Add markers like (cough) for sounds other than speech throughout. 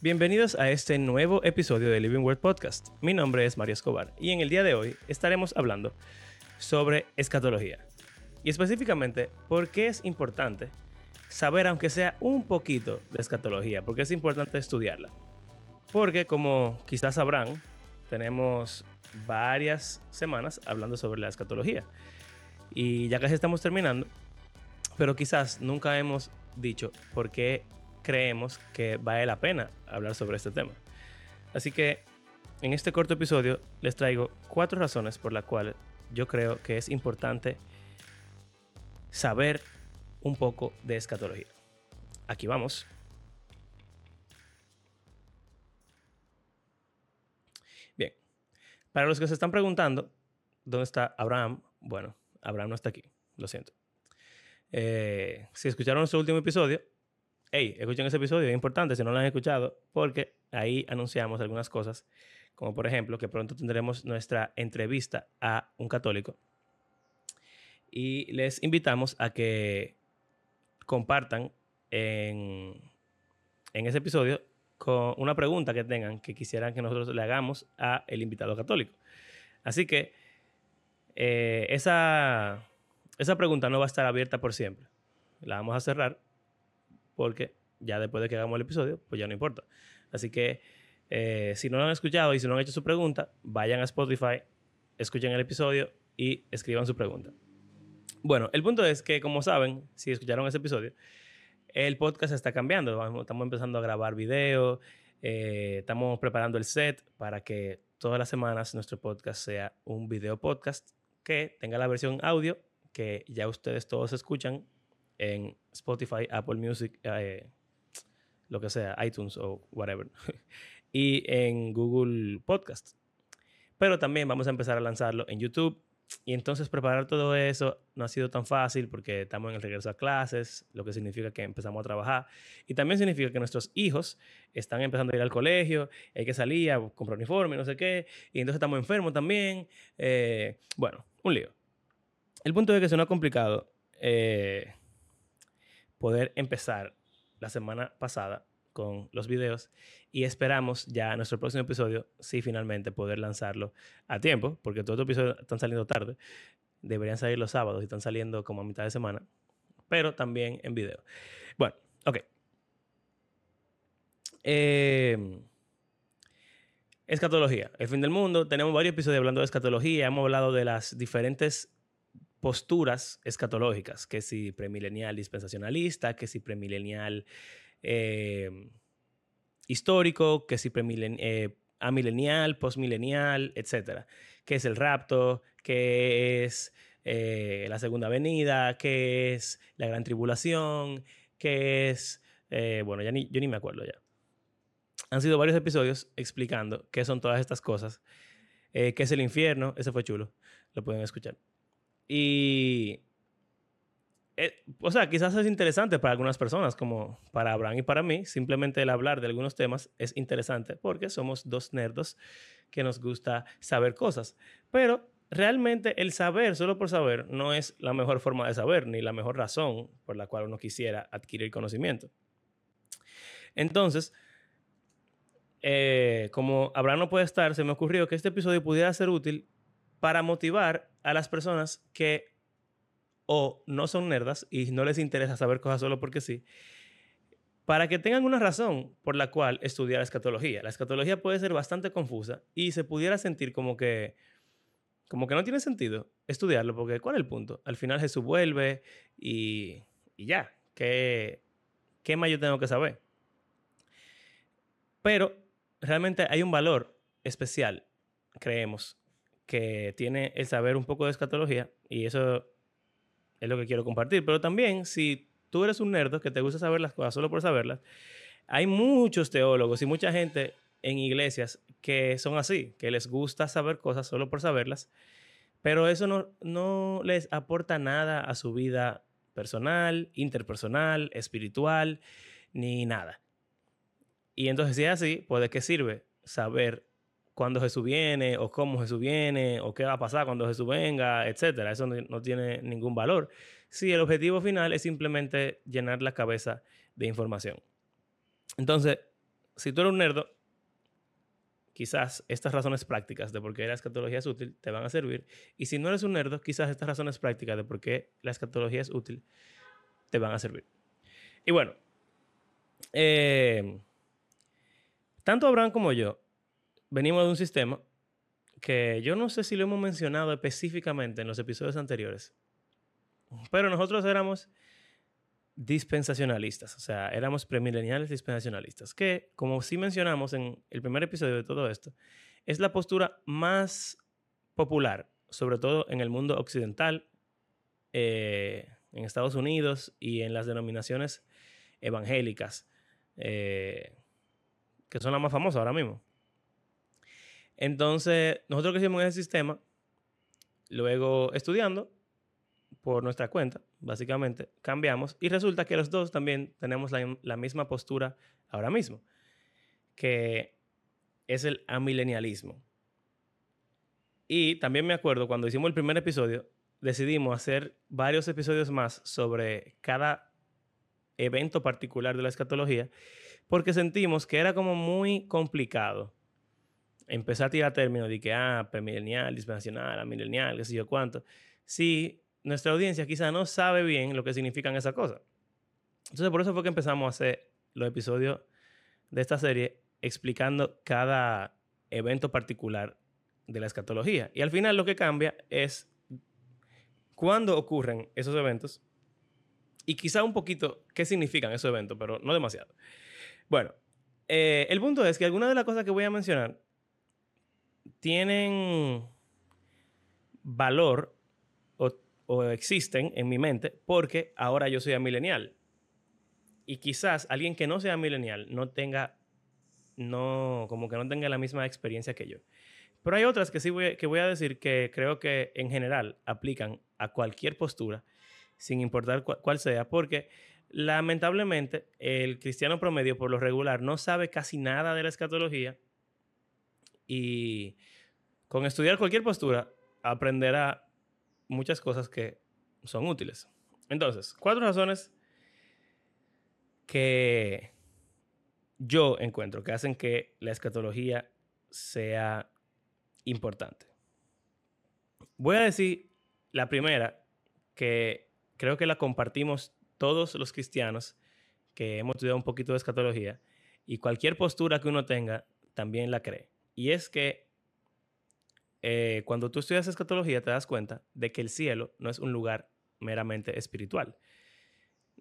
Bienvenidos a este nuevo episodio de Living Word Podcast. Mi nombre es Mario Escobar y en el día de hoy estaremos hablando sobre escatología. Y específicamente, por qué es importante saber, aunque sea un poquito de escatología, porque es importante estudiarla. Porque como quizás sabrán, tenemos varias semanas hablando sobre la escatología. Y ya casi estamos terminando, pero quizás nunca hemos dicho por qué creemos que vale la pena hablar sobre este tema. Así que en este corto episodio les traigo cuatro razones por las cuales yo creo que es importante saber un poco de escatología. Aquí vamos. Bien, para los que se están preguntando, ¿dónde está Abraham? Bueno, Abraham no está aquí, lo siento. Eh, si escucharon nuestro último episodio, hey, escuchen ese episodio, es importante si no lo han escuchado, porque ahí anunciamos algunas cosas, como por ejemplo que pronto tendremos nuestra entrevista a un católico. Y les invitamos a que compartan en, en ese episodio con una pregunta que tengan que quisieran que nosotros le hagamos a el invitado católico. Así que eh, esa, esa pregunta no va a estar abierta por siempre. La vamos a cerrar porque ya después de que hagamos el episodio, pues ya no importa. Así que eh, si no lo han escuchado y si no han hecho su pregunta, vayan a Spotify, escuchen el episodio y escriban su pregunta. Bueno, el punto es que, como saben, si escucharon ese episodio, el podcast está cambiando. Estamos empezando a grabar videos, eh, estamos preparando el set para que todas las semanas nuestro podcast sea un video podcast que tenga la versión audio que ya ustedes todos escuchan en Spotify, Apple Music, eh, lo que sea, iTunes o whatever. (laughs) y en Google Podcast. Pero también vamos a empezar a lanzarlo en YouTube. Y entonces preparar todo eso no ha sido tan fácil porque estamos en el regreso a clases, lo que significa que empezamos a trabajar. Y también significa que nuestros hijos están empezando a ir al colegio, hay que salir a comprar uniforme, no sé qué. Y entonces estamos enfermos también. Eh, bueno, un lío. El punto es que suena complicado. Eh, poder empezar la semana pasada con los videos y esperamos ya nuestro próximo episodio, sí, finalmente poder lanzarlo a tiempo, porque todos los episodios están saliendo tarde, deberían salir los sábados y están saliendo como a mitad de semana, pero también en video. Bueno, ok. Em, escatología, el fin del mundo. Tenemos varios episodios hablando de escatología, hemos hablado de las diferentes posturas escatológicas, que si premilenial dispensacionalista, que si premilenial eh, histórico, que si premilenial, eh, amilenial, postmilenial, etc. ¿Qué es el rapto? ¿Qué es eh, la segunda venida? ¿Qué es la gran tribulación? ¿Qué es... bueno, ya ni, yo ni me acuerdo ya. Han sido varios episodios explicando qué son todas estas cosas. ¿Qué es el infierno? Ese fue chulo. Lo pueden escuchar. Y, eh, o sea, quizás es interesante para algunas personas, como para Abraham y para mí, simplemente el hablar de algunos temas es interesante porque somos dos nerdos que nos gusta saber cosas. Pero realmente el saber solo por saber no es la mejor forma de saber ni la mejor razón por la cual uno quisiera adquirir conocimiento. Entonces, eh, como Abraham no puede estar, se me ocurrió que este episodio pudiera ser útil para motivar a las personas que o no son nerdas y no les interesa saber cosas solo porque sí, para que tengan una razón por la cual estudiar escatología. La escatología puede ser bastante confusa y se pudiera sentir como que como que no tiene sentido estudiarlo porque ¿cuál es el punto? Al final Jesús vuelve y, y ya, ¿qué, ¿qué más yo tengo que saber? Pero realmente hay un valor especial, creemos, que tiene el saber un poco de escatología y eso es lo que quiero compartir. Pero también, si tú eres un nerd que te gusta saber las cosas solo por saberlas, hay muchos teólogos y mucha gente en iglesias que son así, que les gusta saber cosas solo por saberlas, pero eso no, no les aporta nada a su vida personal, interpersonal, espiritual, ni nada. Y entonces, si es así, ¿puede qué sirve saber cuándo Jesús viene, o cómo Jesús viene, o qué va a pasar cuando Jesús venga, etcétera. Eso no, tiene ningún valor. Si el objetivo final es simplemente llenar la cabeza de información. Entonces, si tú eres un nerdo, quizás estas razones prácticas de por qué la escatología es útil te van a servir. Y si no eres un nerdo, quizás estas razones prácticas de por qué la escatología es útil te van a servir. Y bueno, eh, tanto Abraham como yo venimos de un sistema que yo no sé si lo hemos mencionado específicamente en los episodios anteriores, pero nosotros éramos dispensacionalistas, o sea, éramos premileniales dispensacionalistas, que, como sí mencionamos en el primer episodio de todo esto, es la postura más popular, sobre todo en el mundo occidental, eh, en Estados Unidos y en las denominaciones evangélicas, eh, que son las más famosas ahora mismo. Entonces, nosotros que hicimos ese sistema, luego estudiando por nuestra cuenta, básicamente, cambiamos y resulta que los dos también tenemos la, misma postura ahora mismo, que es el amilenialismo. Y también me acuerdo cuando hicimos el primer episodio, decidimos hacer varios episodios más sobre cada evento particular de la escatología, porque sentimos que era como muy complicado empezar a tirar términos de que, ah, premilenial, dispensacional, amilenial, qué sé yo cuánto. Sí, nuestra audiencia quizá no sabe bien lo que significan esas cosas. Entonces, por eso fue que empezamos a hacer los episodios de esta serie explicando cada evento particular de la escatología. Y al final lo que cambia es cuándo ocurren esos eventos y quizá un poquito qué significan esos eventos, pero no demasiado. Bueno, eh, el punto es que algunas de las cosas que voy a mencionar tienen valor o existen en mi mente porque ahora yo soy millennial. Y quizás alguien que no sea millennial no tenga, no, como que no tenga la misma experiencia que yo. Pero hay otras que sí voy, que voy a decir que creo que en general aplican a cualquier postura, sin importar cuál sea, porque lamentablemente el cristiano promedio por lo regular no sabe casi nada de la escatología y con estudiar cualquier postura aprenderá muchas cosas que son útiles. Entonces, cuatro razones que yo encuentro que hacen que la escatología sea importante. Voy a decir la primera, que creo que la compartimos todos los cristianos que hemos estudiado un poquito de escatología y cualquier postura que uno tenga también la cree. Y es que eh, cuando tú estudias escatología te das cuenta de que el cielo no es un lugar meramente espiritual.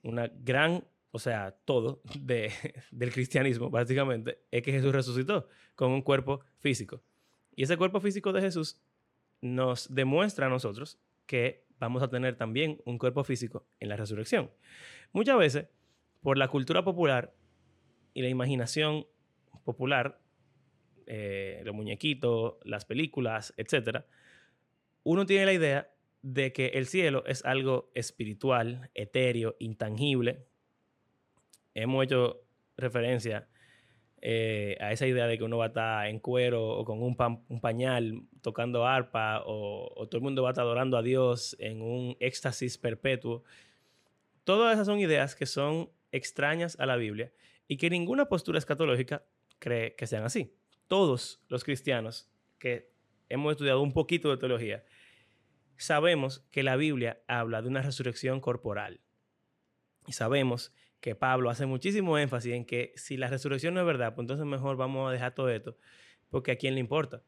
Una gran, o sea, todo (laughs) de, del cristianismo básicamente es que Jesús resucitó con un cuerpo físico. Y ese cuerpo físico de Jesús nos demuestra a nosotros que vamos a tener también un cuerpo físico en la resurrección. Muchas veces, por la cultura popular y la imaginación popular, eh, los muñequitos, las películas, etc., uno tiene la idea de que el cielo es algo espiritual, etéreo, intangible. Hemos hecho referencia eh, a esa idea de que uno va a estar en cuero o con un, pañal tocando arpa o, o, todo el mundo va a estar adorando a Dios en un éxtasis perpetuo. Todas esas son ideas que son extrañas a la Biblia y que ninguna postura escatológica cree que sean así todos los cristianos que hemos estudiado un poquito de teología, sabemos que la Biblia habla de una resurrección corporal. Y sabemos que Pablo hace muchísimo énfasis en que si la resurrección no es verdad, pues entonces mejor vamos a dejar todo esto, porque a quién le importa.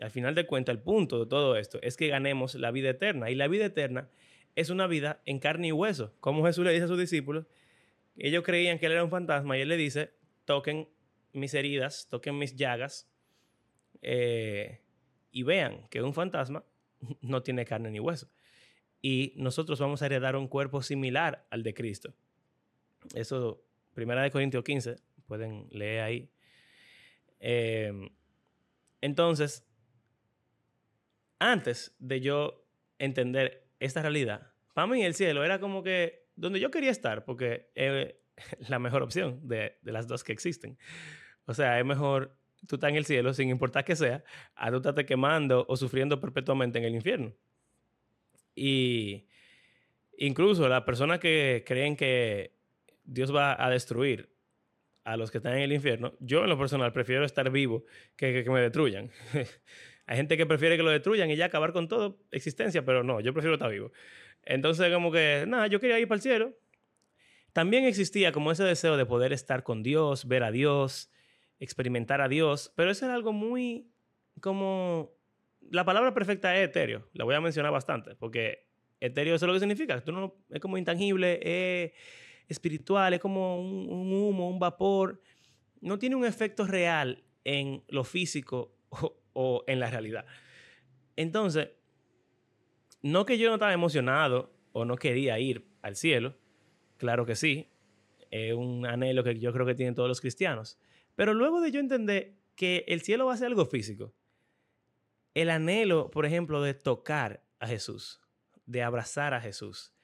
Al final de cuentas, el punto de todo esto es que ganemos la vida eterna. Y la vida eterna es una vida en carne y hueso. Como Jesús le dice a sus discípulos, ellos creían que él era un fantasma y él le dice, toquen mis heridas, toquen mis llagas eh, y vean que un fantasma (laughs) no tiene carne ni hueso. Y nosotros vamos a heredar un cuerpo similar al de Cristo. Eso, primera de Corintios 15, pueden leer ahí. Em, entonces, antes de yo entender esta realidad, para mí el cielo era como que donde yo quería estar, porque es (laughs) la mejor opción de, de las dos que existen. O sea, es mejor tú estás en el cielo, sin importar que sea, a tú estás quemando o sufriendo perpetuamente en el infierno. Y incluso las personas que creen que Dios va a destruir a los que están en el infierno. Yo, en lo personal, prefiero estar vivo que que, me destruyan. (laughs) Hay gente que prefiere que lo destruyan y ya acabar con toda existencia, pero no, yo prefiero estar vivo. Entonces, como que, nada, yo quería ir para el cielo. También existía como ese deseo de poder estar con Dios, ver a Dios, experimentar a Dios, pero eso era algo muy como... La palabra perfecta es etéreo, la voy a mencionar bastante, porque etéreo eso es lo que significa. Tú no, es como intangible, es espiritual, es como un, humo, un vapor. No tiene un efecto real en lo físico (laughs) o, en la realidad. Entonces, no que yo no estaba emocionado o no quería ir al cielo, claro que sí, es un anhelo que yo creo que tienen todos los cristianos. Pero luego de yo entender que el cielo va a ser algo físico, el anhelo, por ejemplo, de tocar a Jesús, de abrazar a Jesús,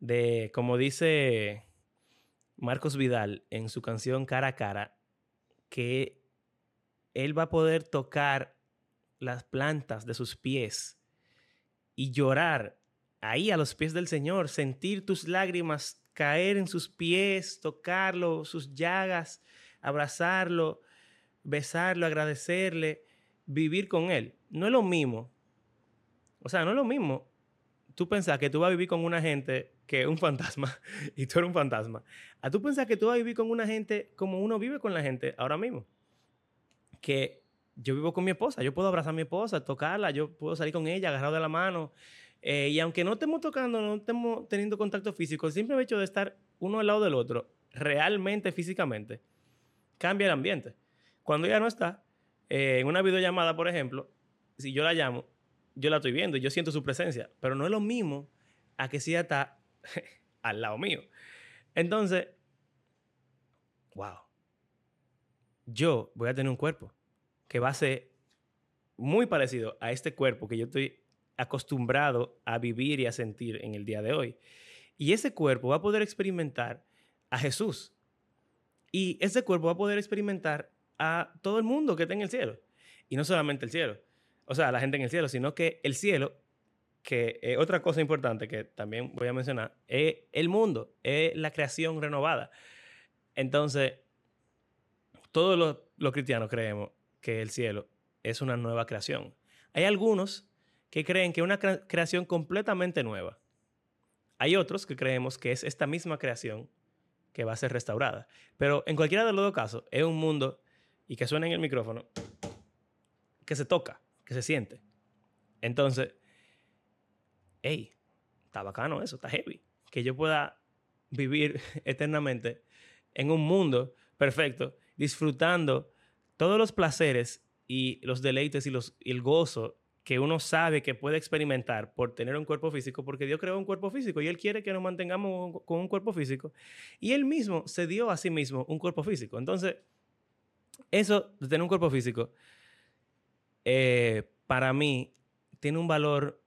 de, como dice Marcos Vidal en su canción Cara a Cara, que él va a poder tocar las plantas de sus pies y llorar ahí a los pies del Señor, sentir tus lágrimas caer en sus pies, tocarlo, sus llagas, abrazarlo, besarlo, agradecerle, vivir con Él. No es lo mismo. O sea, no es lo mismo tú pensás que tú vas a vivir con una gente que es un fantasma (laughs) y tú eres un fantasma. A tú pensás que tú vas a vivir con una gente como uno vive con la gente ahora mismo. Que yo vivo con mi esposa, yo puedo abrazar a mi esposa, tocarla, yo puedo salir con ella, agarrado de la mano. Eh, y aunque no estemos tocando, no estemos teniendo contacto físico, el simple hecho de estar uno al lado del otro, realmente físicamente, cambia el ambiente. Cuando ella no está, eh, en una videollamada, por ejemplo, si yo la llamo, yo la estoy viendo yo siento su presencia, pero no es lo mismo a que si ella está (laughs) al lado mío. Entonces, wow, yo voy a tener un cuerpo que va a ser muy parecido a este cuerpo que yo estoy acostumbrado a vivir y a sentir en el día de hoy. Y ese cuerpo va a poder experimentar a Jesús. Y ese cuerpo va a poder experimentar a todo el mundo que está en el cielo. Y no solamente el cielo, o sea, la gente en el cielo, sino que el cielo, que es otra cosa importante que también voy a mencionar, es el mundo, es la creación renovada. Entonces, todos los cristianos creemos que el cielo es una nueva creación. Hay algunos que creen que una creación completamente nueva. Hay otros que creemos que es esta misma creación que va a ser restaurada. Pero en cualquiera de los dos casos, es un mundo, y que suena en el micrófono, que se toca que se siente. Entonces, hey, está bacano eso, está heavy. Que yo pueda vivir (laughs) eternamente en un mundo perfecto, disfrutando todos los placeres y los deleites y, los, y el gozo que uno sabe que puede experimentar por tener un cuerpo físico, porque Dios creó un cuerpo físico y Él quiere que nos mantengamos con un cuerpo físico. Y Él mismo se dio a sí mismo un cuerpo físico. Entonces, eso de tener un cuerpo físico eh, para mí tiene un valor,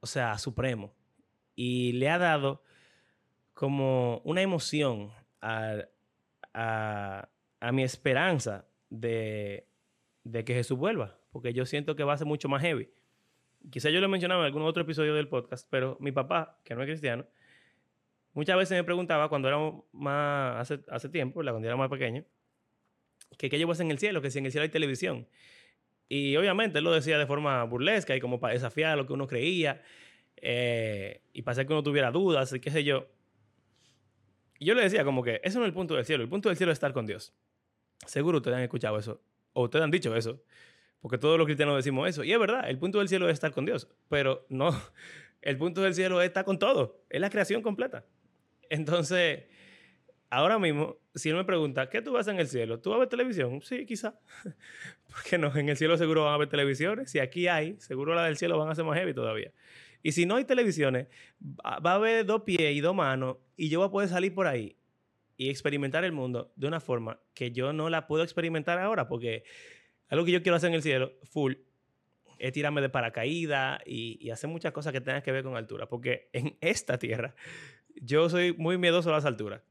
o sea, supremo. Y le ha dado como una emoción a, mi esperanza de, que Jesús vuelva, porque yo siento que va a ser mucho más heavy. Quizá yo lo he mencionado en algún otro episodio del podcast, pero mi papá, que no es cristiano, muchas veces me preguntaba cuando éramos más, hace, tiempo, cuando era más pequeño, que qué llevas en el cielo, que si en el cielo hay televisión. Y obviamente él lo decía de forma burlesca y como para desafiar lo que uno creía eh, y para hacer que uno tuviera dudas y qué sé yo. Y yo le decía como que eso no es el punto del cielo, el punto del cielo es estar con Dios. Seguro ustedes han escuchado eso, o ustedes han dicho eso, porque todos los cristianos decimos eso. Y es verdad, el punto del cielo es estar con Dios, pero no, (laughs) el punto del cielo es estar con todo, es la creación completa. Entonces, ahora mismo, si él me pregunta, ¿qué tú vas en el cielo? ¿Tú vas a ver televisión? Sí, quizá. (laughs) Porque no, en el cielo seguro van a ver televisiones. Si aquí hay, seguro la del cielo van a ser más heavy todavía. Y si no hay televisiones, va a haber dos pies y dos manos y yo voy a poder salir por ahí y experimentar el mundo de una forma que yo no la puedo experimentar ahora porque algo que yo quiero hacer en el cielo, full, es tirarme de paracaídas y, hacer muchas cosas que tengan que ver con altura. Porque (laughs) en esta tierra yo soy muy miedoso a las alturas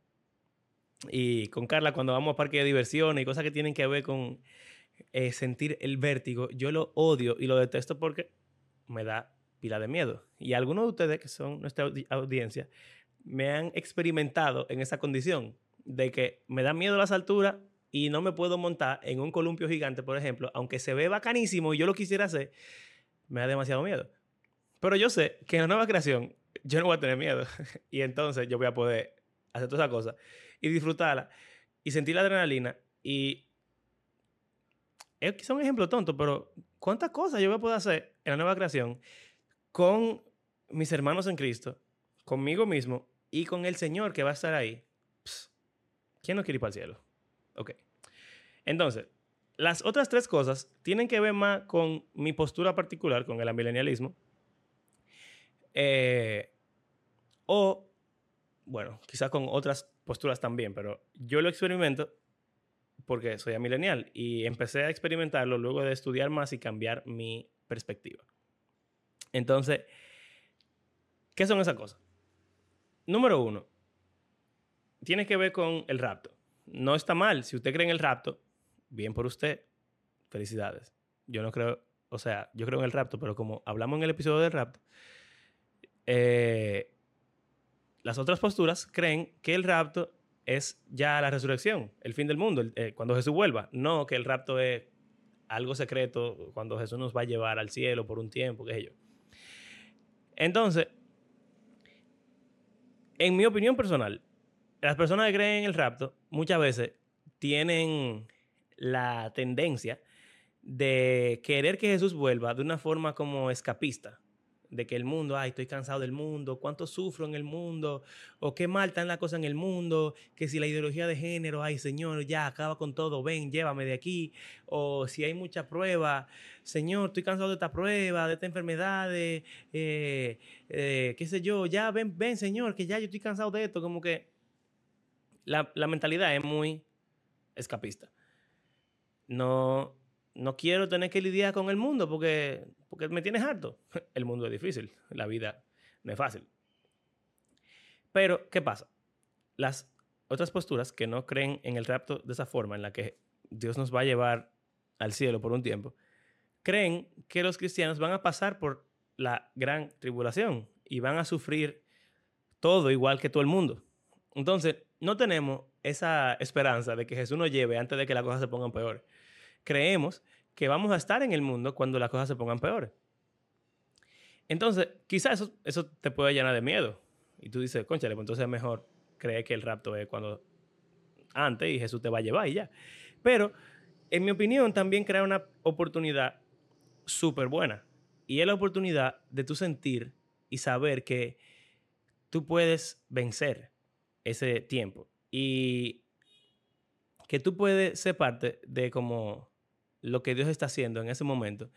y con Carla cuando vamos a parque de diversión y cosas que tienen que ver con eh, sentir el vértigo, yo lo odio y lo detesto porque me da pila de miedo. Y algunos de ustedes que son nuestra audiencia me han experimentado en esa condición de que me da miedo las alturas y no me puedo montar en un columpio gigante, por ejemplo, aunque se ve bacanísimo y yo lo quisiera hacer, me da demasiado miedo. Pero yo sé que en la nueva creación yo no voy a tener miedo (laughs) y entonces yo voy a poder hacer toda esa cosa y disfrutarla y sentir la adrenalina y es un ejemplo tonto, pero ¿cuántas cosas yo voy a poder hacer en la nueva creación con mis hermanos en Cristo, conmigo mismo y con el Señor que va a estar ahí? ¿Quién no quiere ir para el cielo? Ok. Entonces, las otras tres cosas tienen que ver más con mi postura particular, con el amilenialismo. Eh, o, bueno, quizás con otras posturas también, pero yo lo experimento porque soy amilenial y empecé a experimentarlo luego de estudiar más y cambiar mi perspectiva. Entonces, ¿qué son esas cosas? Número uno, tiene que ver con el rapto. No está mal. Si usted cree en el rapto, bien por usted. Felicidades. Yo no creo, o sea, yo creo en el rapto, pero como hablamos en el episodio del rapto, eh, las otras posturas creen que el rapto es ya la resurrección, el fin del mundo, eh, cuando Jesús vuelva. No que el rapto es algo secreto cuando Jesús nos va a llevar al cielo por un tiempo, qué sé yo. Entonces, en mi opinión personal, las personas que creen en el rapto muchas veces tienen la tendencia de querer que Jesús vuelva de una forma como escapista. De que el mundo, ay, estoy cansado del mundo, cuánto sufro en el mundo, o qué mal está la cosa en el mundo, que si la ideología de género, ay, Señor, ya acaba con todo, ven, llévame de aquí, o si hay mucha prueba, Señor, estoy cansado de esta prueba, de esta enfermedad, de, eh, eh, qué sé yo, ya ven, ven, Señor, que ya yo estoy cansado de esto, como que la, mentalidad es muy escapista. No, no quiero tener que lidiar con el mundo porque, porque me tienes harto. (laughs) El mundo es difícil, la vida no es fácil. Pero, ¿qué pasa? Las otras posturas que no creen en el rapto de esa forma, en la que Dios nos va a llevar al cielo por un tiempo, creen que los cristianos van a pasar por la gran tribulación y van a sufrir todo igual que todo el mundo. Entonces, no tenemos esa esperanza de que Jesús nos lleve antes de que las cosas se pongan peor. Creemos que vamos a estar en el mundo cuando las cosas se pongan peores. Entonces, quizás eso, eso te puede llenar de miedo. Y tú dices, conchale, pues entonces es mejor creer que el rapto es cuando antes y Jesús te va a llevar y ya. Pero, en mi opinión, también crea una oportunidad súper buena. Y es la oportunidad de tú sentir y saber que tú puedes vencer ese tiempo. Y que tú puedes ser parte de como lo que Dios está haciendo en ese momento.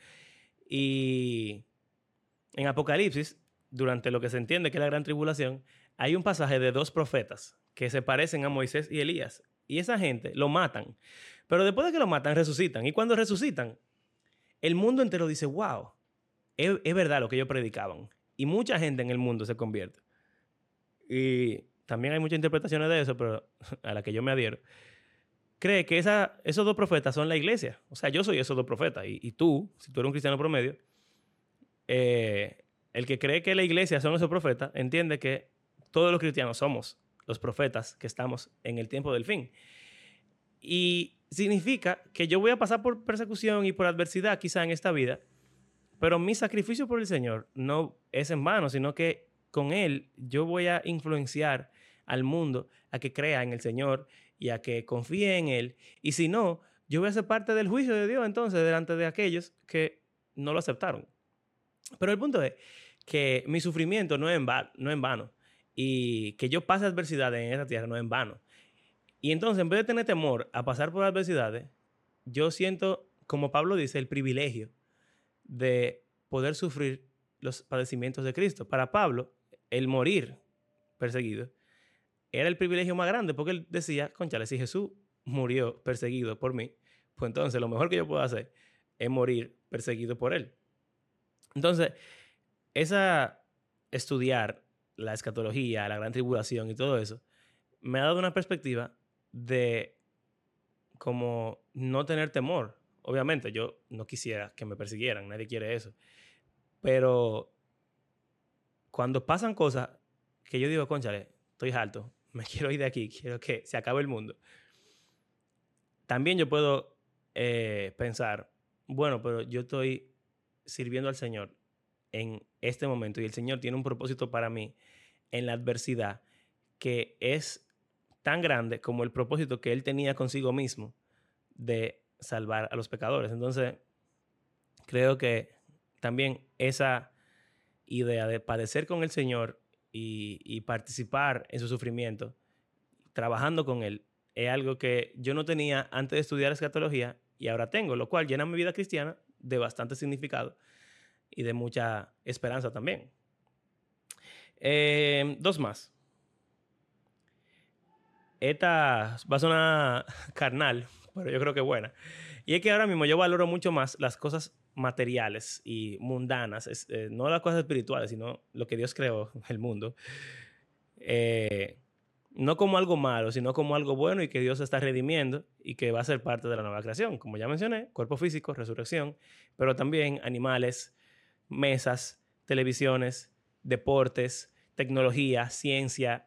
Y en Apocalipsis, durante lo que se entiende que es la gran tribulación, hay un pasaje de dos profetas que se parecen a Moisés y Elías. Y esa gente lo matan. Pero después de que lo matan, resucitan. Y cuando resucitan, el mundo entero dice, wow, es, es verdad lo que ellos predicaban. Y mucha gente en el mundo se convierte. Y también hay muchas interpretaciones de eso, pero (laughs) a la que yo me adhiero, cree que esa, esos dos profetas son la iglesia. O sea, yo soy esos dos profetas. Y, tú, si tú eres un cristiano promedio, eh, el que cree que la iglesia son esos profetas, entiende que todos los cristianos somos los profetas que estamos en el tiempo del fin. Y significa que yo voy a pasar por persecución y por adversidad quizá en esta vida, pero mi sacrificio por el Señor no es en vano, sino que con Él yo voy a influenciar al mundo a que crea en el Señor y a que confíe en Él. Y si no, yo voy a ser parte del juicio de Dios entonces delante de aquellos que no lo aceptaron. Pero el punto es que mi sufrimiento no es en, no en vano y que yo pase adversidades en esta tierra no es en vano. Y entonces, en vez de tener temor a pasar por adversidades, yo siento, como Pablo dice, el privilegio de poder sufrir los padecimientos de Cristo. Para Pablo, el morir perseguido era el privilegio más grande porque él decía, conchale, si Jesús murió perseguido por mí, pues entonces lo mejor que yo puedo hacer es morir perseguido por él. Entonces, esa estudiar la escatología, la gran tribulación y todo eso, me ha dado una perspectiva de como no tener temor. Obviamente, yo no quisiera que me persiguieran, nadie quiere eso. Pero cuando pasan cosas que yo digo, conchale, estoy alto, me (laughs) quiero ir de aquí, quiero que se acabe el mundo. También yo puedo eh, pensar, bueno, pero yo estoy sirviendo al Señor en este momento y el Señor tiene un propósito para mí en la adversidad que es tan grande como el propósito que Él tenía consigo mismo de salvar a los pecadores. Entonces, creo que también esa idea de padecer con el Señor y, participar en su sufrimiento, trabajando con Él, es algo que yo no tenía antes de estudiar escatología y ahora tengo, lo cual llena mi vida cristiana de bastante significado y de mucha esperanza también. Eh, dos más. Esta va a sonar (laughs) carnal, pero yo creo que buena. Y es que ahora mismo yo valoro mucho más las cosas materiales y mundanas, eh, no las cosas espirituales, sino lo que Dios creó, (laughs) el mundo, eh, no como algo malo, sino como algo bueno y que Dios está redimiendo y que va a ser parte de la nueva creación. Como ya mencioné, cuerpo físico, resurrección, pero también animales, mesas, televisiones, deportes, tecnología, ciencia,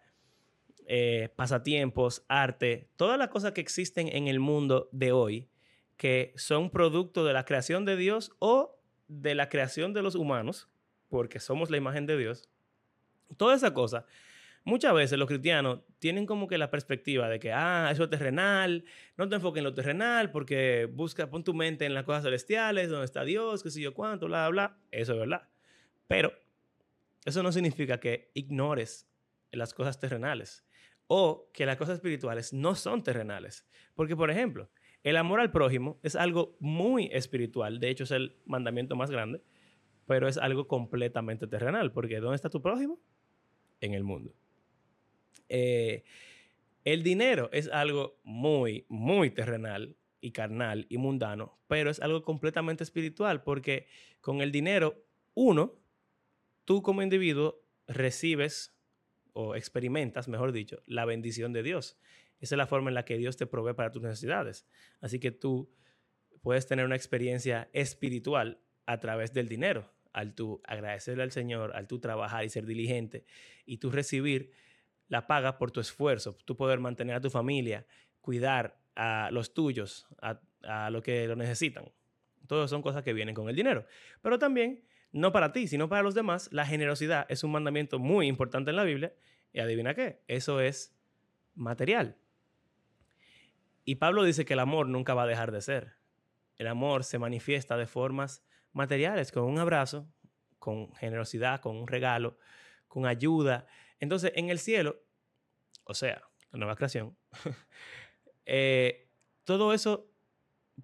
eh, pasatiempos, arte, todas las cosas que existen en el mundo de hoy que son producto de la creación de Dios o de la creación de los humanos, porque somos la imagen de Dios. Toda esa cosa. Muchas veces los cristianos tienen como que la perspectiva de que, ah, eso es terrenal, no te enfoques en lo terrenal porque busca, pon tu mente en las cosas celestiales, donde está Dios, qué sé yo cuánto, bla, bla. Eso es verdad. Pero eso no significa que ignores las cosas terrenales o que las cosas espirituales no son terrenales. Porque, por ejemplo, el amor al prójimo es algo muy espiritual, de hecho es el mandamiento más grande, pero es algo completamente terrenal, porque ¿dónde está tu prójimo? En el mundo. Eh, el dinero es algo muy, muy terrenal y carnal y mundano, pero es algo completamente espiritual, porque con el dinero, uno, tú como individuo recibes o experimentas, mejor dicho, la bendición de Dios. Esa es la forma en la que Dios te provee para tus necesidades. Así que tú puedes tener una experiencia espiritual a través del dinero, al tú agradecerle al Señor, al tú trabajar y ser diligente y tú recibir la paga por tu esfuerzo, tú poder mantener a tu familia, cuidar a los tuyos, a, a lo que lo necesitan. Todas son cosas que vienen con el dinero. Pero también, no para ti, sino para los demás, la generosidad es un mandamiento muy importante en la Biblia. Y adivina qué, eso es material. Y Pablo dice que el amor nunca va a dejar de ser. El amor se manifiesta de formas materiales, con un abrazo, con generosidad, con un regalo, con ayuda. Entonces, en el cielo, o sea, la nueva creación, (laughs) eh, todo eso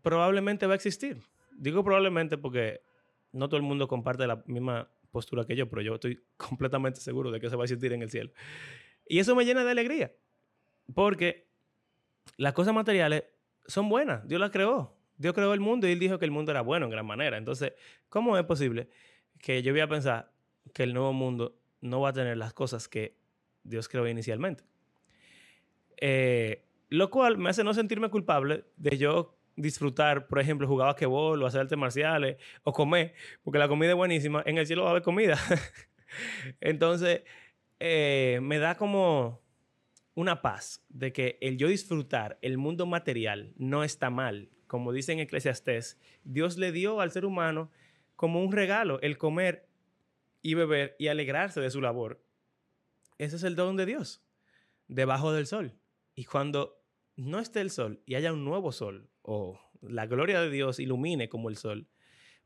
probablemente va a existir. Digo probablemente porque no todo el mundo comparte la misma postura que yo, pero yo estoy (laughs) completamente seguro de que eso va a existir en el cielo. Y eso me llena de alegría, porque las cosas materiales son buenas. Dios las creó. Dios creó el mundo y él dijo que el mundo era bueno en gran manera. Entonces, ¿cómo es posible que yo voy a pensar que el nuevo mundo no va a tener las cosas que Dios creó inicialmente? Eh, lo cual me hace no sentirme culpable de yo disfrutar, por ejemplo, jugar basquetbol o hacer artes marciales o comer, porque la comida es buenísima. En el cielo va a haber comida. (laughs) Entonces, eh, me da como una paz de que el yo disfrutar el mundo material no está mal. Como dice en Eclesiastés, Dios le dio al ser humano como un regalo el comer y beber y alegrarse de su labor. Ese es el don de Dios, debajo del sol. Y cuando no esté el sol y haya un nuevo sol, o la gloria de Dios ilumine como el sol,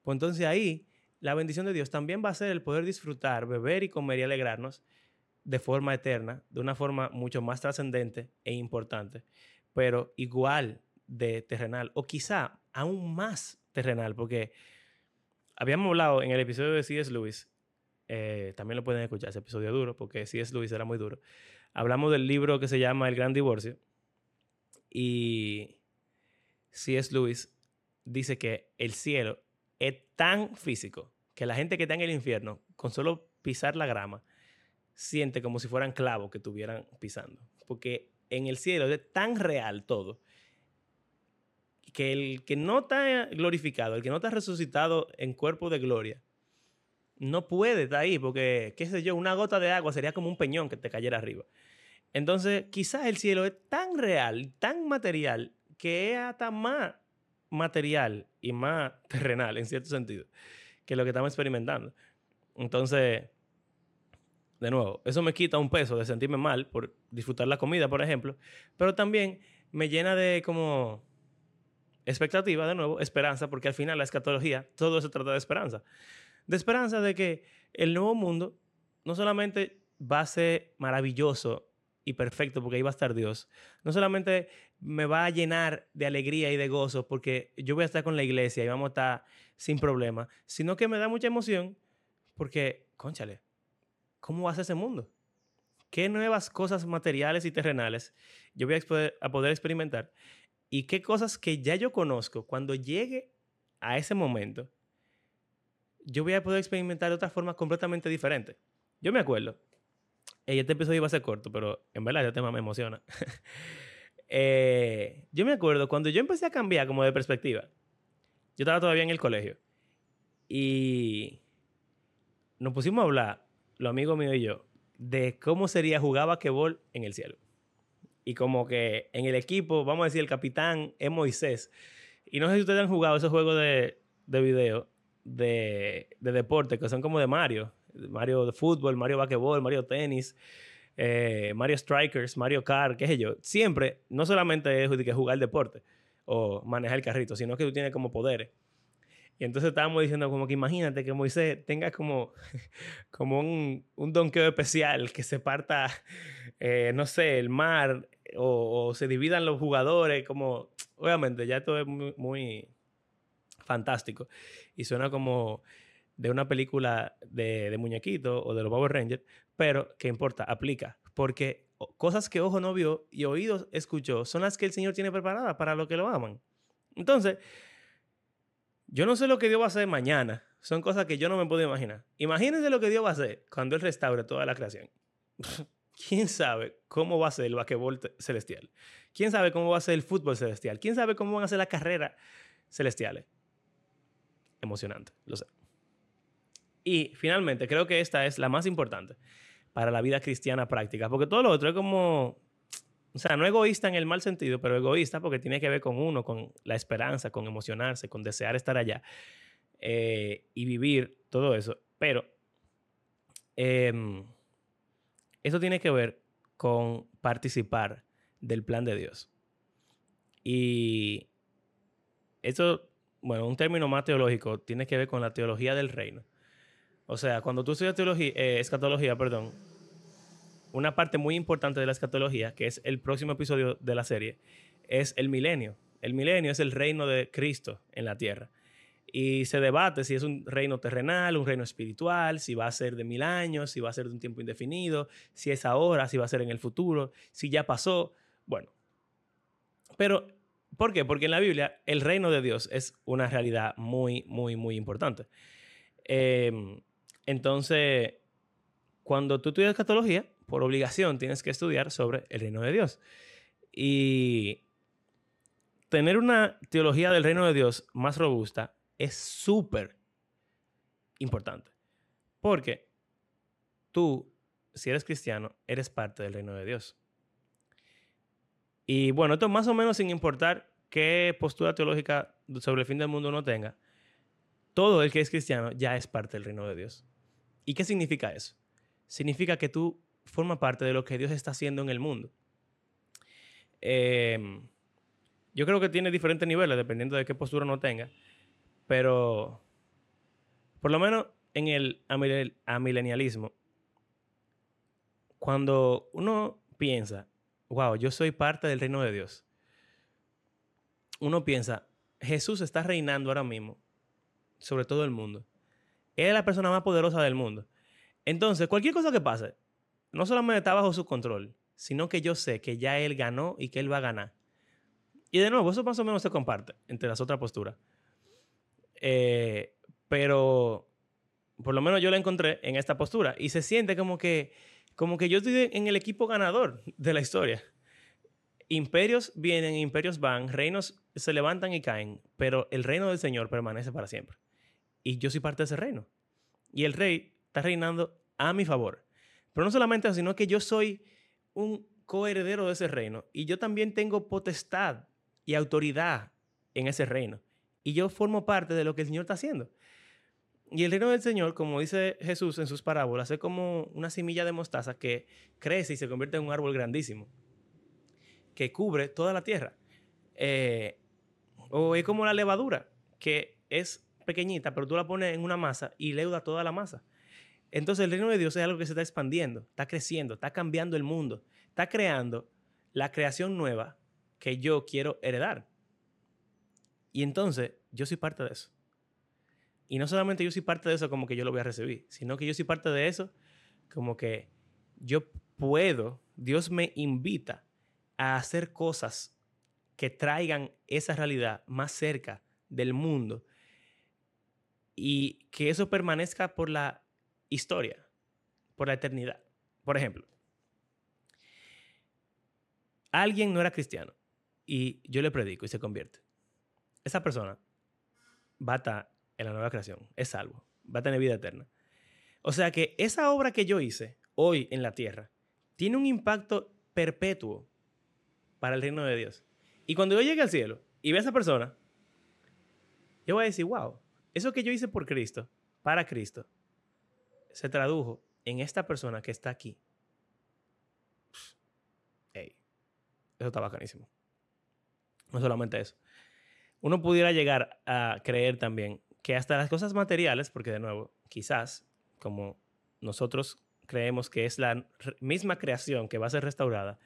pues entonces ahí la bendición de Dios también va a ser el poder disfrutar, beber y comer y alegrarnos de forma eterna, de una forma mucho más trascendente e importante, pero igual de terrenal, o quizá aún más terrenal, porque habíamos hablado en el episodio de C.S. Lewis, eh, también lo pueden escuchar, ese episodio duro, porque C.S. Lewis era muy duro. Hablamos del libro que se llama El Gran Divorcio, y C.S. Lewis dice que el cielo es tan físico que la gente que está en el infierno, con solo pisar la grama, siente como si fueran clavos que estuvieran pisando. Porque en el cielo es tan real todo que el que no está glorificado, el que no está resucitado en cuerpo de gloria, no puede estar ahí porque, qué sé yo, una gota de agua sería como un peñón que te cayera arriba. Entonces, quizás el cielo es tan real, tan material, que es hasta más material y más terrenal, en cierto sentido, que lo que estamos experimentando. Entonces, de nuevo, eso me quita un peso de sentirme mal por disfrutar la comida, por ejemplo, pero también me llena de como expectativa, de nuevo, esperanza, porque al final la escatología, todo se trata de esperanza. De esperanza de que el nuevo mundo no solamente va a ser maravilloso y perfecto porque ahí va a estar Dios, no solamente me va a llenar de alegría y de gozo porque yo voy a estar con la iglesia y vamos a estar sin problema, sino que me da mucha emoción porque, conchale, ¿cómo va a ser ese mundo? ¿Qué nuevas cosas materiales y terrenales yo voy a poder, a poder experimentar? ¿Y qué cosas que ya yo conozco, cuando llegue a ese momento, yo voy a poder experimentar de otra forma completamente diferente? Yo me acuerdo, y este episodio iba a ser corto, pero en verdad este tema me emociona. (laughs) Eh, yo me acuerdo cuando yo empecé a cambiar como de perspectiva, yo estaba todavía en el colegio y nos pusimos a hablar, los amigos míos y yo, de cómo sería jugar basquetbol en el cielo. Y como que en el equipo, vamos a decir, el capitán es Moisés. Y no sé si ustedes han jugado esos juegos de, de video de, de deporte que son como de Mario. Mario de fútbol, Mario basquetbol, Mario tenis, eh, Mario Strikers, Mario Kart, qué sé yo. Siempre, no solamente es jugar deporte o manejar el carrito, sino que tú tienes como poderes. Y entonces estábamos diciendo como que imagínate que Moisés tenga como, (laughs) como un, un donqueo especial, que se parta, (laughs) eh, no sé, el mar o, se dividan los jugadores, como, obviamente ya esto es muy, muy fantástico y suena como de una película de, de muñequito o de los Power Rangers, pero ¿qué importa? Aplica, porque cosas que ojo no vio y oídos escuchó son las que el Señor tiene preparadas para los que lo aman. Entonces, yo no sé lo que Dios va a hacer mañana. Son cosas que yo no me puedo imaginar. Imagínense lo que Dios va a hacer cuando Él restaure toda la creación. (laughs) ¿Quién sabe cómo va a ser el basquetbol celestial? ¿Quién sabe cómo va a ser el fútbol celestial? ¿Quién sabe cómo van a ser las carreras celestiales? Emocionante, lo sé. Y finalmente, creo que esta es la más importante para la vida cristiana práctica, porque todo lo otro es como o sea, no egoísta en el mal sentido, pero egoísta porque tiene que ver con uno, con la esperanza, con emocionarse, con desear estar allá eh, y vivir todo eso. Pero em, eso tiene que ver con participar del plan de Dios. Y eso, bueno, un término más teológico, tiene que ver con la teología del reino. O sea, cuando tú estudias teología, eh, escatología, perdón, una parte muy importante de la escatología, que es el próximo episodio de la serie, es el milenio. El milenio es el reino de Cristo en la tierra. Y se debate si es un reino terrenal, un reino espiritual, si va a ser de mil años, si va a ser de un tiempo indefinido, si es ahora, si va a ser en el futuro, si ya pasó. Bueno, pero ¿por qué? Porque en la Biblia el reino de Dios es una realidad muy, muy, muy importante. Em, entonces, cuando tú estudias escatología, por obligación tienes que estudiar sobre el reino de Dios. Y tener una teología del reino de Dios más robusta es súper importante. Porque tú, si eres cristiano, eres parte del reino de Dios. Y bueno, esto más o menos sin importar qué postura teológica sobre el fin del mundo uno tenga, todo el que es cristiano ya es parte del reino de Dios. ¿Y qué significa eso? Significa que tú forma parte de lo que Dios está haciendo en el mundo. Em, yo creo que tiene diferentes niveles dependiendo de qué postura uno tenga, pero por lo menos en el amilenialismo, cuando uno piensa, wow, yo soy parte del reino de Dios, uno piensa, Jesús está reinando ahora mismo sobre todo el mundo. Él es la persona más poderosa del mundo. Entonces, cualquier cosa que pase, no solamente está bajo su control, sino que yo sé que ya él ganó y que él va a ganar. Y de nuevo, eso más o menos se comparte entre las otras posturas. Eh, pero por lo menos yo la encontré en esta postura y se siente como que, como que yo estoy en el equipo ganador de la historia. Imperios vienen, imperios van, reinos se levantan y caen, pero el reino del Señor permanece para siempre. Y yo soy parte de ese reino. Y el rey está reinando a mi favor. Pero no solamente eso, sino que yo soy un coheredero de ese reino y yo también tengo potestad y autoridad en ese reino. Y yo formo parte de lo que el Señor está haciendo. Y el reino del Señor, como dice Jesús en sus parábolas, es como una semilla de mostaza que crece y se convierte en un árbol grandísimo, que cubre toda la tierra. Eh, o es como la levadura, que es pequeñita, pero tú la pones en una masa y leuda toda la masa. Entonces el reino de Dios es algo que se está expandiendo, está creciendo, está cambiando el mundo, está creando la creación nueva que yo quiero heredar. Y entonces yo soy parte de eso. Y no solamente yo soy parte de eso como que yo lo voy a recibir, sino que yo soy parte de eso como que yo puedo, Dios me invita a hacer cosas que traigan esa realidad más cerca del mundo y que eso permanezca por la historia, por la eternidad. Por ejemplo, alguien no era cristiano y yo le predico y se convierte. Esa persona va a estar en la nueva creación, es salvo, va a tener vida eterna. O sea que esa obra que yo hice hoy en la tierra tiene un impacto perpetuo para el reino de Dios. Y cuando yo llegue al cielo y vea a esa persona, yo voy a decir, wow, eso que yo hice por Cristo, para Cristo, se tradujo en esta persona que está aquí. Hey, eso está bacanísimo. No solamente eso. Uno pudiera llegar a creer también que hasta las cosas materiales, porque de nuevo, quizás, como nosotros creemos que es la misma creación que va a ser restaurada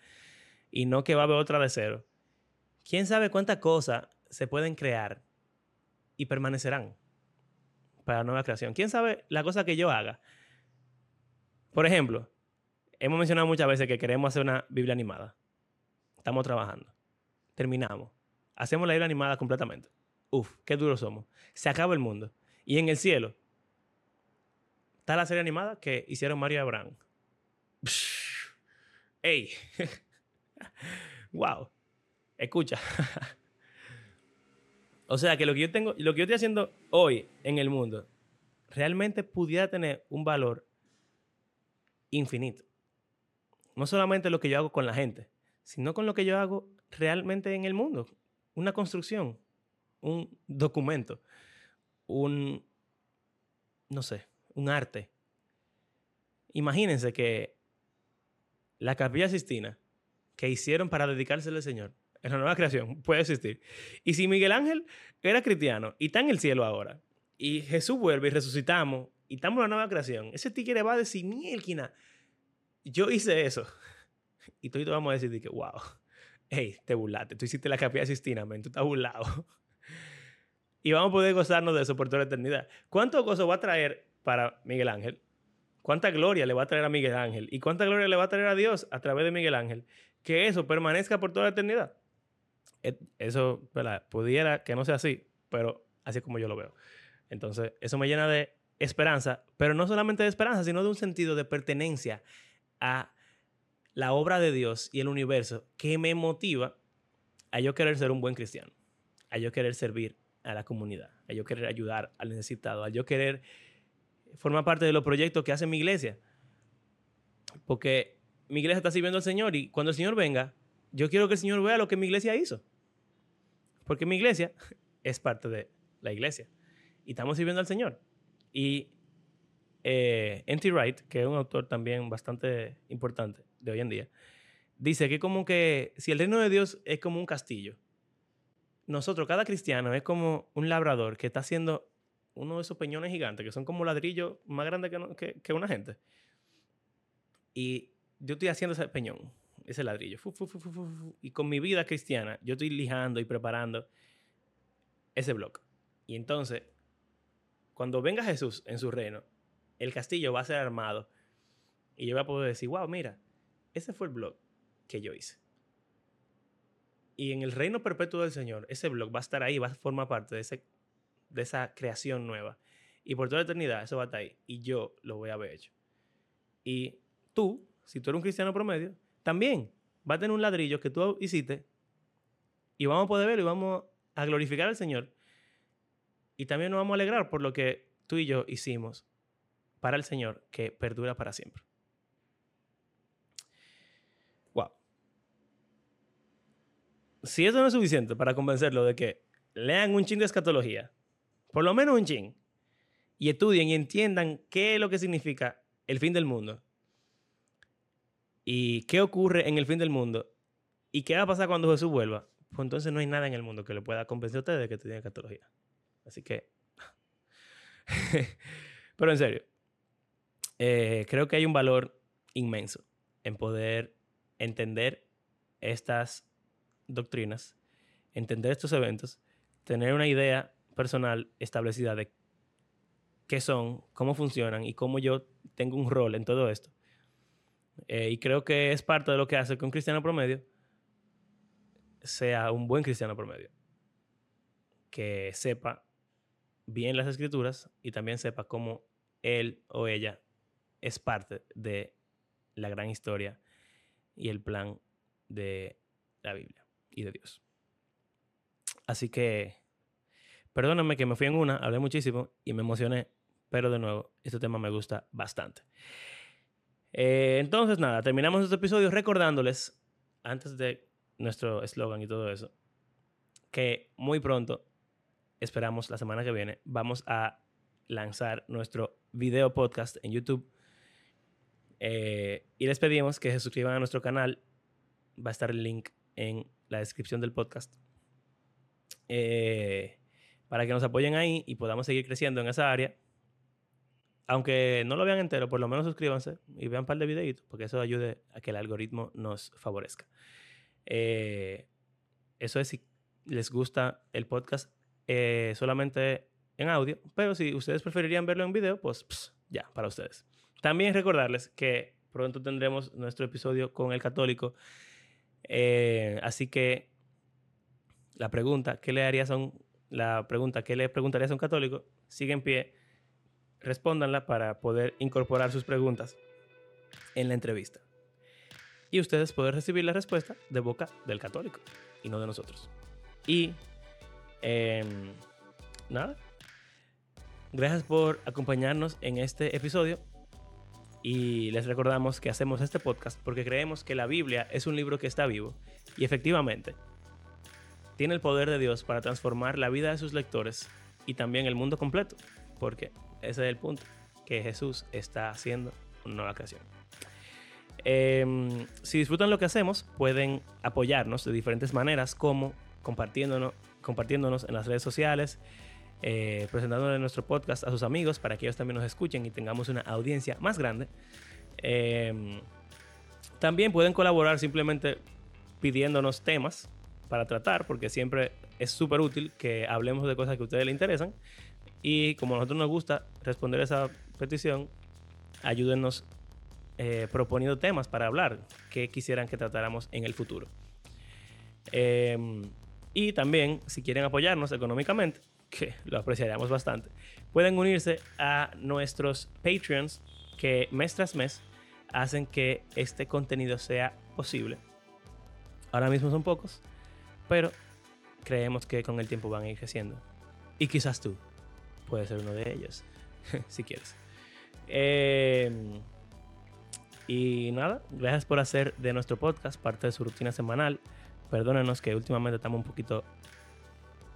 y no que va a haber otra de cero, quién sabe cuántas cosas se pueden crear y permanecerán para la nueva creación. ¿Quién sabe la cosa que yo haga? Por ejemplo, hemos mencionado muchas veces que queremos hacer una Biblia animada. Estamos trabajando. Terminamos. Hacemos la Biblia animada completamente. Uf, qué duros somos. Se acaba el mundo. Y en el cielo está la serie animada que hicieron Mario y Abraham. (laughs) ¡Ey! (laughs) ¡Wow! Escucha. (laughs) o sea que lo que yo tengo, lo que yo estoy haciendo hoy en el mundo, realmente pudiera tener un valor infinito. No solamente lo que yo hago con la gente, sino con lo que yo hago realmente en el mundo. Una construcción, un documento, un, no sé, un arte. Imagínense que la capilla Sistina que hicieron para dedicarse al Señor en la nueva creación (laughs) puede existir. Y si Miguel Ángel era cristiano y está en el cielo ahora, y Jesús vuelve y resucitamos y estamos en la nueva creación, ese tigre va a decir, mielquina, yo hice eso. (laughs) Y todos vamos a decir que, wow, hey, te burlaste, tú hiciste la capilla Sistina, man, tú estás burlado. (laughs) Y vamos a poder gozarnos de eso por toda la eternidad. ¿Cuánto gozo va a traer para Miguel Ángel? ¿Cuánta gloria le va a traer a Miguel Ángel? ¿Y cuánta gloria le va a traer a Dios a través de Miguel Ángel? Que eso permanezca por toda la eternidad. Eso, ¿verdad? Pudiera que no sea así, pero así es como yo lo veo. Entonces, eso me llena de esperanza, pero no solamente de esperanza, sino de un sentido de pertenencia a la obra de Dios y el universo que me motiva a yo querer ser un buen cristiano, a yo querer servir a la comunidad, a yo querer ayudar al necesitado, a yo querer formar parte de los proyectos que hace mi iglesia. Porque mi iglesia está sirviendo al Señor y cuando el Señor venga, yo quiero que el Señor vea lo que mi iglesia hizo. Porque mi iglesia (laughs) es parte de la iglesia y estamos sirviendo al Señor. Y eh, N.T. Wright, que es un autor también bastante importante de hoy en día, dice que como que si el reino de Dios es como un castillo, nosotros, cada cristiano, es como un labrador que está haciendo uno de esos peñones gigantes, que son como ladrillos más grandes que, una gente. Y yo estoy haciendo ese peñón, ese ladrillo. y con mi vida cristiana, yo estoy lijando y preparando ese bloque. Y entonces, cuando venga Jesús en su reino, el castillo va a ser armado. Y yo voy a poder decir, wow, mira, ese fue el blog que yo hice. Y en el reino perpetuo del Señor, ese blog va a estar ahí, va a formar parte de, ese, de esa creación nueva. Y por toda la eternidad eso va a estar ahí. Y yo lo voy a haber hecho. Y tú, si tú eres un cristiano promedio, también va a tener un ladrillo que tú hiciste. Y vamos a poder verlo y vamos a glorificar al Señor. Y también nos vamos a alegrar por lo que tú y yo hicimos para el Señor que perdura para siempre. Wow. si eso no es suficiente para convencerlo de que lean un chin de escatología, por lo menos un chin, y estudien y entiendan qué es lo que significa el fin del mundo y qué ocurre en el fin del mundo y qué va a pasar cuando Jesús vuelva, pues entonces no hay nada en el mundo que le pueda convencer a ustedes de que estudien escatología. Así que... (laughs) Pero en serio, eh, creo que hay un valor inmenso en poder entender estas doctrinas, entender estos eventos, tener una idea personal establecida de qué son, cómo funcionan y cómo yo tengo un rol en todo esto. Eh, y creo que es parte de lo que hace que un cristiano promedio sea un buen cristiano promedio. Que sepa bien las escrituras y también sepa cómo él o ella es parte de la gran historia y el plan de la Biblia y de Dios. Así que, perdónenme que me fui en una, hablé muchísimo y me emocioné, pero de nuevo, este tema me gusta bastante. Eh, entonces, nada, terminamos este episodio recordándoles, antes de nuestro eslogan y todo eso, que muy pronto, esperamos la semana que viene, vamos a lanzar nuestro video podcast en YouTube. Eh, y les pedimos que se suscriban a nuestro canal. Va a estar el link en la descripción del podcast. Eh, para que nos apoyen ahí y podamos seguir creciendo en esa área. Aunque no lo vean entero, por lo menos suscríbanse y vean un par de videitos, porque eso ayude a que el algoritmo nos favorezca. Eh, eso es si les gusta el podcast eh, solamente en audio, pero si ustedes preferirían verlo en video, pues ya, para ustedes. También recordarles que pronto tendremos nuestro episodio con el católico eh, así que la pregunta, ¿qué le harías a un, la pregunta, ¿qué le preguntarías a un católico? Sigue en pie, respóndanla para poder incorporar sus preguntas en la entrevista. Y ustedes pueden recibir la respuesta de boca del católico y no de nosotros. Y em, nada, gracias por acompañarnos en este episodio. Y les recordamos que hacemos este podcast porque creemos que la Biblia es un libro que está vivo y efectivamente tiene el poder de Dios para transformar la vida de sus lectores y también el mundo completo, porque ese es el punto, que Jesús está haciendo una nueva creación. Em, si disfrutan lo que hacemos, pueden apoyarnos de diferentes maneras, como compartiéndonos, compartiéndonos en las redes sociales, eh, presentándole nuestro podcast a sus amigos para que ellos también nos escuchen y tengamos una audiencia más grande. Em, también pueden colaborar simplemente pidiéndonos temas para tratar, porque siempre es súper útil que hablemos de cosas que a ustedes les interesan. Y como a nosotros nos gusta responder esa petición, ayúdennos eh, proponiendo temas para hablar que quisieran que tratáramos en el futuro. Em, y también, si quieren apoyarnos económicamente, que lo apreciaríamos bastante, pueden unirse a nuestros Patreons que mes tras mes hacen que este contenido sea posible. Ahora mismo son pocos, pero creemos que con el tiempo van a ir creciendo. Y quizás tú puedes ser uno de ellos, (laughs) si quieres. Em, y nada, gracias por hacer de nuestro podcast parte de su rutina semanal. Perdónenos que últimamente estamos un poquito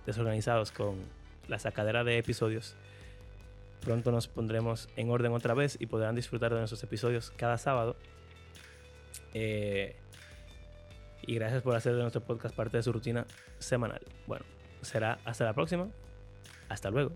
desorganizados con la sacadera de episodios. Pronto nos pondremos en orden otra vez y podrán disfrutar de nuestros episodios cada sábado. Eh, y gracias por hacer de nuestro podcast parte de su rutina semanal. Bueno, será hasta la próxima. Hasta luego.